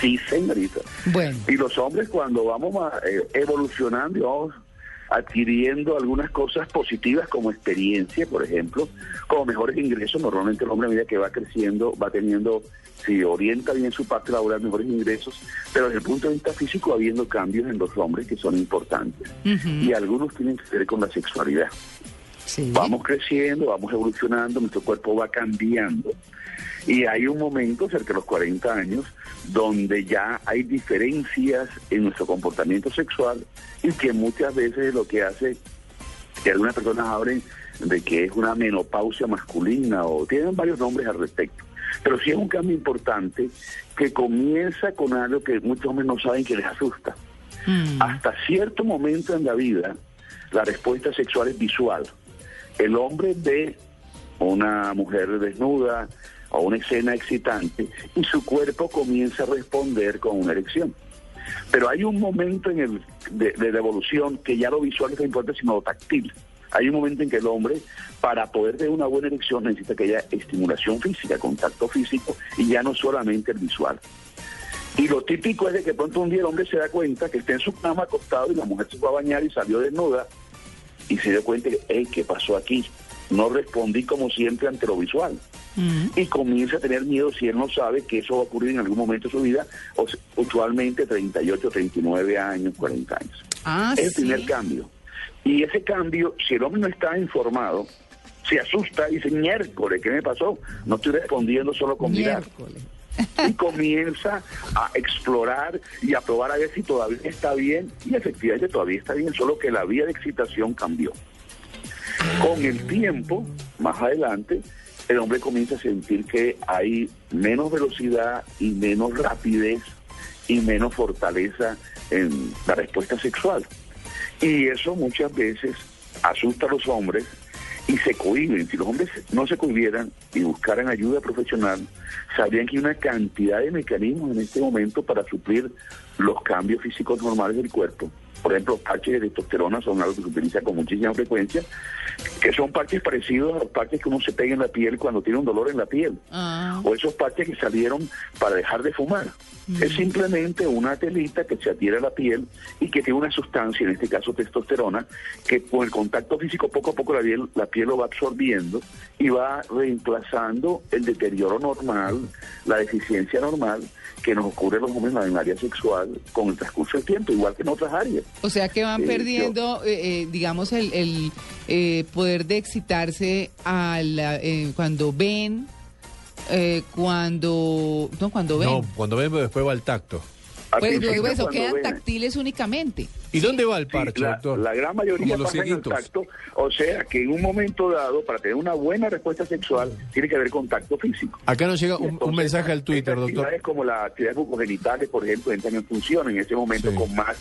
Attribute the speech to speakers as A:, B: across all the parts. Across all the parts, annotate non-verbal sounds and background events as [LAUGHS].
A: Sí, señorita.
B: Bueno.
A: Y los hombres cuando vamos a, eh, evolucionando y vamos adquiriendo algunas cosas positivas como experiencia, por ejemplo, como mejores ingresos, normalmente el hombre a medida que va creciendo va teniendo, si orienta bien su parte laboral, mejores ingresos, pero desde el punto de vista físico habiendo cambios en los hombres que son importantes. Y algunos tienen que ver con la sexualidad.
B: Sí.
A: Vamos creciendo, vamos evolucionando, nuestro cuerpo va cambiando. Y hay un momento, cerca de los 40 años, donde ya hay diferencias en nuestro comportamiento sexual y que muchas veces lo que hace que algunas personas hablen de que es una menopausia masculina o tienen varios nombres al respecto. Pero sí es un cambio importante que comienza con algo que muchos hombres no saben que les asusta. Hasta cierto momento en la vida, la respuesta sexual es visual. El hombre ve una mujer desnuda o una escena excitante y su cuerpo comienza a responder con una erección. Pero hay un momento en el de, de la evolución que ya lo visual no importa sino lo táctil. Hay un momento en que el hombre, para poder tener una buena erección, necesita que haya estimulación física, contacto físico, y ya no solamente el visual. Y lo típico es de que pronto un día el hombre se da cuenta que está en su cama acostado y la mujer se fue a bañar y salió desnuda y se dio cuenta que, hey, ¿qué pasó aquí? No respondí como siempre ante lo visual. Y comienza a tener miedo si él no sabe que eso va a ocurrir en algún momento de su vida, o se- usualmente 38, 39 años, 40 años.
B: Ah,
A: es el
B: sí.
A: primer cambio. Y ese cambio, si el hombre no está informado, se asusta y dice, miércoles, ¿qué me pasó? No estoy respondiendo solo con mirar y comienza a explorar y a probar a ver si todavía está bien y efectivamente todavía está bien, solo que la vía de excitación cambió. Con el tiempo, más adelante, el hombre comienza a sentir que hay menos velocidad y menos rapidez y menos fortaleza en la respuesta sexual. Y eso muchas veces asusta a los hombres y se cohiben. Si los hombres no se cohibieran y buscaran ayuda profesional, sabrían que hay una cantidad de mecanismos en este momento para suplir los cambios físicos normales del cuerpo. Por ejemplo, parches de testosterona son algo que se utiliza con muchísima frecuencia, que son parches parecidos a los parches que uno se pega en la piel cuando tiene un dolor en la piel.
B: Ah,
A: o esos parches que salieron para dejar de fumar. Es simplemente una telita que se adhiere a la piel y que tiene una sustancia, en este caso testosterona, que con el contacto físico poco a poco la piel, la piel lo va absorbiendo y va reemplazando el deterioro normal, la deficiencia normal que nos ocurre a los hombres en el área sexual con el transcurso del tiempo, igual que en otras áreas.
B: o sea que van
A: Eh,
B: perdiendo, eh, eh, digamos, el, el, eh, poder de excitarse a la- eh, cuando ven, eh, cuando... No, cuando ven.
C: No, cuando ven después va el tacto.
B: Pues luego eso, quedan
A: ven-
B: táctiles únicamente.
C: ¿Y dónde va el
A: Sí,
C: parche,
A: la,
C: doctor?
A: la gran mayoría pasa en el
C: cieguitos.
A: tacto, o sea que en un momento dado, para tener una buena respuesta sexual, tiene que haber contacto físico.
C: Acá nos llega un, un
A: Entonces,
C: mensaje al Twitter, doctor.
A: actividades como las actividades bucogenitales, por ejemplo, entran en función en ese momento
C: Sí.
A: con más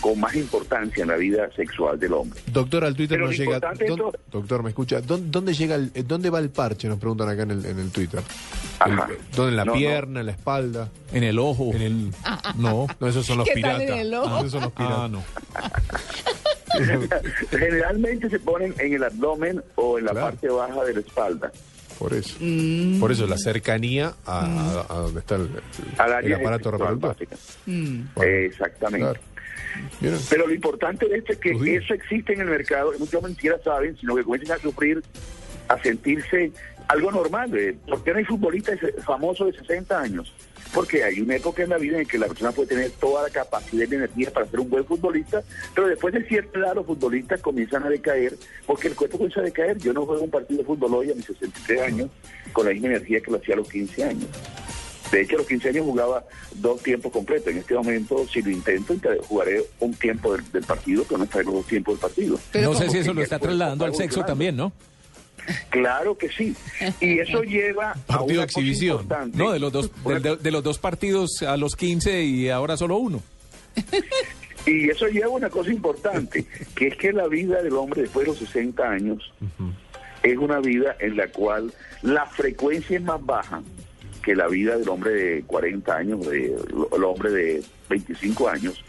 A: con más importancia en la vida sexual del hombre.
C: Doctor, al Twitter
A: Pero
C: nos llega.
A: importante es
C: ¿dó-
A: esto-
C: Doctor, ¿me escucha? ¿Dónde, dónde llega el, eh, ¿Dónde va el parche? Nos preguntan acá en el, en el Twitter.
A: Ajá.
C: ¿En la
A: No, no.
C: pierna, en la espalda?
D: En el ojo.
C: En el. [LAUGHS] No, no, esos son los
B: ¿Qué
C: piratas.
B: tal en el ojo?
C: Ah, esos son los piratas.
D: Ah, no. [LAUGHS]
A: Generalmente se ponen en el abdomen o en la
C: Claro.
A: parte baja de la espalda.
C: Por eso.
B: Mm.
C: Por eso la cercanía a, a- a donde está el, aparato reproductor.
B: Mm.
C: Bueno,
A: Exactamente. Pero lo importante de esto es que eso existe en el mercado, muchos siquiera saben, sino que comienzan a sufrir, a sentirse algo normal. eh. ¿Por qué no hay futbolistas famosos de 60 años? Porque hay una época en la vida en que la persona puede tener toda la capacidad de energía para ser un buen futbolista, pero después de cierta edad los futbolistas comienzan a decaer, porque el cuerpo comienza a decaer. Yo no juego un partido de fútbol hoy a mis 63 años con la misma energía que lo hacía a los 15 años. De hecho, a los 15 años jugaba dos tiempos completos. En este momento, si lo intento, jugaré un tiempo del, del partido, pero no estaré los dos tiempos del partido.
B: Pero
D: no sé si eso lo está trasladando al sexo también, ¿no?
A: Claro que sí. Y eso [LAUGHS] lleva a
D: Partido de
A: una cosa
D: exhibición.
A: importante.
D: No, de los dos, de los dos partidos a los 15 y ahora solo uno. [LAUGHS]
A: Y eso lleva a una cosa importante, que es que la vida del hombre después de los 60 años es una vida en la cual la frecuencia es más baja que la vida del hombre de 40 años, de, el hombre de 25 años.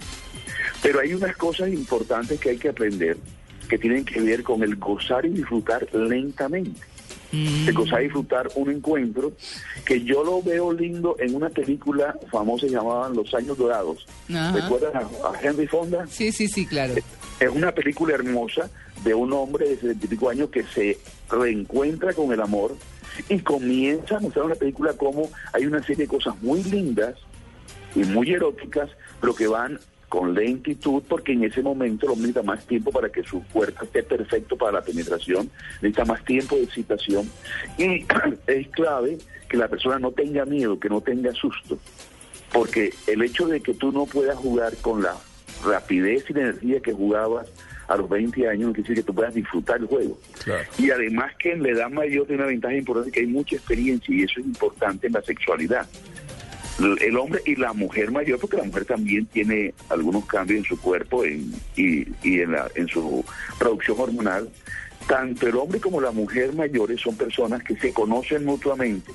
A: Pero hay unas cosas importantes que hay que aprender que tienen que ver con el gozar y disfrutar lentamente. El gozar y disfrutar un encuentro que yo lo veo lindo en una película famosa llamada Los Años Dorados.
B: Ajá.
A: ¿Recuerdan a, a Henry Fonda?
B: Sí, sí, sí, claro.
A: Es una película hermosa de un hombre de 70 y pico años que se reencuentra con el amor y comienza a mostrar en la película cómo hay una serie de cosas muy lindas y muy eróticas, pero que van con lentitud porque en ese momento hombre necesita más tiempo para que su cuerpo esté perfecto para la penetración, necesita más tiempo de excitación y [CLEARS THROAT] es clave que la persona no tenga miedo, que no tenga susto, porque el hecho de que tú no puedas jugar con la rapidez y la energía que jugabas a los 20 años no quiere decir que tú puedas disfrutar el juego.
D: Claro.
A: Y además que en la edad mayor tiene una ventaja importante que hay mucha experiencia y eso es importante en la sexualidad. El hombre y la mujer mayor, porque la mujer también tiene algunos cambios en su cuerpo en- y, y en, la- en su producción hormonal, tanto el hombre como la mujer mayores son personas que se conocen mutuamente,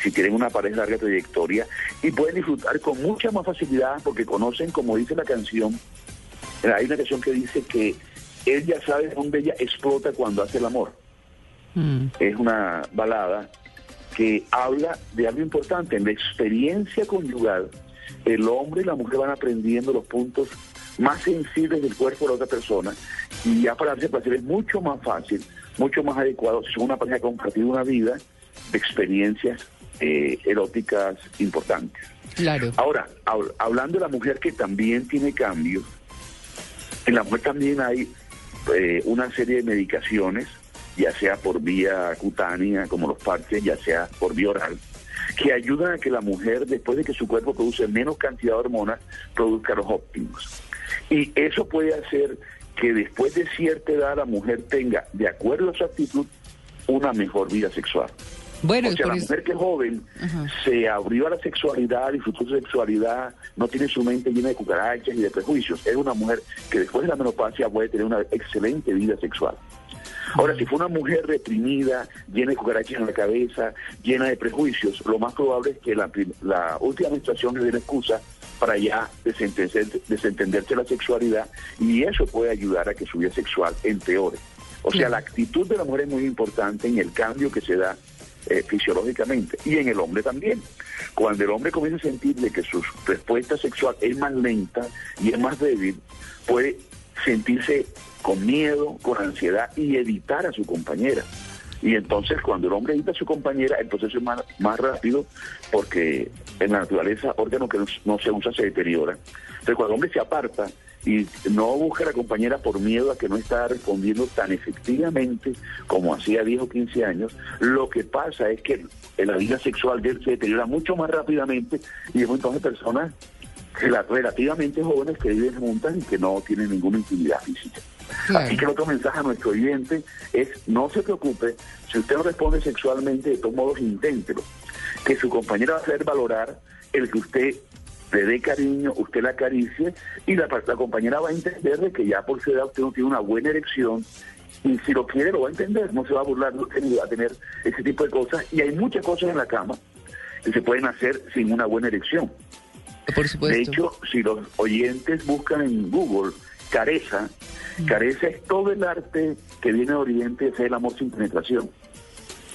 A: si tienen una pareja de larga trayectoria, y pueden disfrutar con mucha más facilidad porque conocen, como dice la canción, hay una canción que dice que él ya sabe dónde ella explota cuando hace el amor.
B: Mm.
A: es una balada que habla de algo importante. En la experiencia conyugal, el hombre y la mujer van aprendiendo los puntos más sensibles del cuerpo de la otra persona y ya para darse placer es mucho más fácil, mucho más adecuado si son una pareja que ha compartido una vida de experiencias eh, eróticas importantes.
B: Claro.
A: Ahora, hab- hablando de la mujer que también tiene cambios, en la mujer también hay eh, una serie de medicaciones, ya sea por vía cutánea, como los parches, ya sea por vía oral, que ayudan a que la mujer, después de que su cuerpo produce menos cantidad de hormonas, produzca los óptimos. Y eso puede hacer que después de cierta edad la mujer tenga, de acuerdo a su actitud, una mejor vida sexual.
B: Bueno,
A: O sea, la mujer que es joven
B: Ajá.
A: se abrió a la sexualidad, disfrutó su sexualidad, no tiene su mente llena de cucarachas y de prejuicios. Es una mujer que después de la menopausia puede tener una excelente vida sexual. Ahora, si fue una mujer reprimida, llena de cucarachas en la cabeza, llena de prejuicios, lo más probable es que la, última menstruación le dé la excusa para ya desentender, desentenderse la sexualidad y eso puede ayudar a que su vida sexual empeore. O sea, la actitud de la mujer es muy importante en el cambio que se da eh, fisiológicamente y en el hombre también. Cuando el hombre comienza a sentir de que su respuesta sexual es más lenta y es más débil, puede sentirse con miedo, con ansiedad y evitar a su compañera. Y entonces cuando el hombre evita a su compañera, el proceso es más, más rápido porque en la naturaleza órgano que no, se usa se deteriora. Entonces cuando el hombre se aparta y no busca a la compañera por miedo a que no está respondiendo tan efectivamente como hacía 10 o 15 años, lo que pasa es que la vida sexual de él se deteriora mucho más rápidamente y es entonces personas relativamente jóvenes que viven juntas y que no tienen ninguna intimidad física.
B: Claro.
A: Así que el otro mensaje a nuestro oyente es no se preocupe, si usted no responde sexualmente, de todos modos inténtelo. Que su compañera va a hacer valorar el que usted le dé cariño, usted la acaricie y la, la compañera va a entender de que ya por su edad usted no tiene una buena erección y si lo quiere lo va a entender, no se va a burlar de usted ni va a tener ese tipo de cosas y hay muchas cosas en la cama que se pueden hacer sin una buena erección.
B: Por supuesto.
A: De hecho, si los oyentes buscan en Google careza, careza es todo el arte que viene de Oriente, es el amor sin penetración.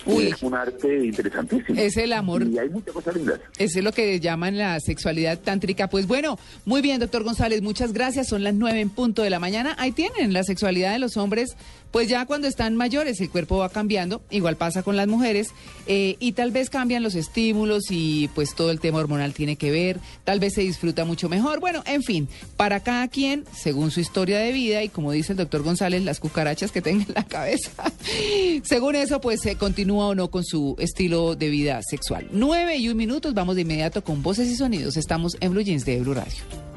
B: Uy.
A: Es un arte interesantísimo.
B: Es el amor.
A: Y hay muchas cosas lindas.
B: Eso es lo que llaman la sexualidad tántrica. Pues bueno, muy bien, doctor González, muchas gracias. Son las nueve en punto de la mañana. Ahí tienen la sexualidad de los hombres. Pues ya cuando están mayores el cuerpo va cambiando, igual pasa con las mujeres, eh, y tal vez cambian los estímulos y pues todo el tema hormonal tiene que ver, tal vez se disfruta mucho mejor. Bueno, en fin, para cada quien, según su historia de vida y como dice el doctor González, las cucarachas que tenga en la cabeza, [LAUGHS] según eso pues se continúa o no con su estilo de vida sexual. Nueve y un minutos, vamos de inmediato con voces y sonidos. Estamos en Blue Jeans de Blue Radio.